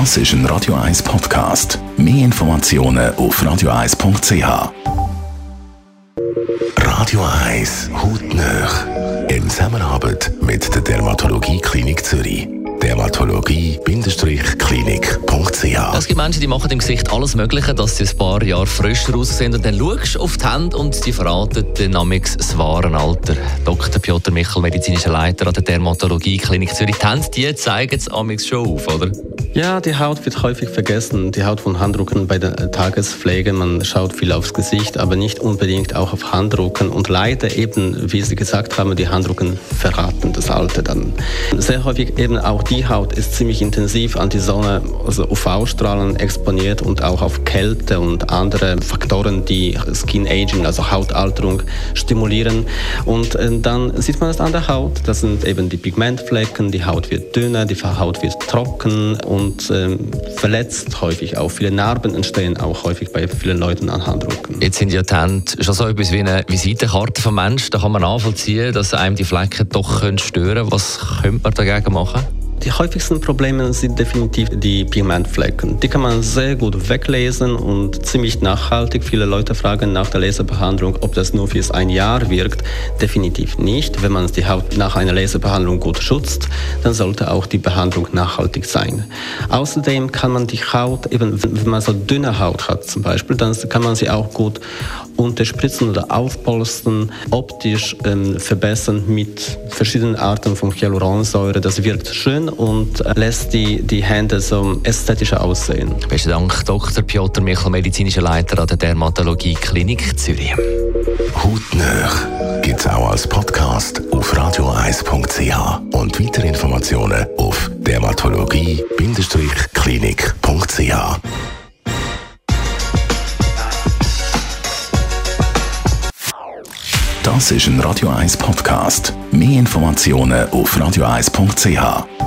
Das ist ein Radio 1 Podcast. Mehr Informationen auf radio1.ch. Radio 1 Hautnöch. In Zusammenarbeit mit der Dermatologie Klinik Zürich dermatologie-klinik.ch. Es gibt Menschen, die machen im Gesicht alles Mögliche, dass sie ein paar Jahre frischer aussehen. Und dann schaust du auf die Hände und die verraten dynamics das wahre Alter. Dr. Piotr Michel, medizinischer Leiter an der Dermatologie Klinik Zürich. Die Hände, die zeigen es schon auf, oder? Ja, die Haut wird häufig vergessen. Die Haut von Handrücken bei der Tagespflege. Man schaut viel aufs Gesicht, aber nicht unbedingt auch auf Handrücken. Und leider eben, wie Sie gesagt haben, die Handrücken verraten das Alter dann. Sehr häufig eben auch die Haut ist ziemlich intensiv an die Sonne, also UV-Strahlen exponiert und auch auf Kälte und andere Faktoren, die Skin Aging, also Hautalterung stimulieren. Und äh, dann sieht man es an der Haut. Das sind eben die Pigmentflecken, die Haut wird dünner, die Haut wird trocken und und ähm, verletzt häufig auch. Viele Narben entstehen auch häufig bei vielen Leuten an Handrücken. Jetzt sind ja die Hände schon so etwas wie eine Visitenkarte vom Menschen. Da kann man nachvollziehen, dass einem die Flecken doch stören können. Was könnte man dagegen machen? Die häufigsten Probleme sind definitiv die Pigmentflecken. Die kann man sehr gut weglesen und ziemlich nachhaltig. Viele Leute fragen nach der Laserbehandlung, ob das nur für ein Jahr wirkt. Definitiv nicht. Wenn man die Haut nach einer Laserbehandlung gut schützt, dann sollte auch die Behandlung nachhaltig sein. Außerdem kann man die Haut, eben wenn man so dünne Haut hat zum Beispiel, dann kann man sie auch gut unterspritzen oder aufpolstern, optisch ähm, verbessern mit verschiedenen Arten von Hyaluronsäure. Das wirkt schön und lässt die, die Hände so ästhetischer aussehen. Besten Dank, Dr. Piotr Michel, medizinischer Leiter an der Dermatologie Klinik Zürich. Hautnöch gibt es auch als Podcast auf radioeis.ch und weitere Informationen auf dermatologie-klinik.ch. Das ist ein Radio 1 Podcast. Mehr Informationen auf radioeis.ch.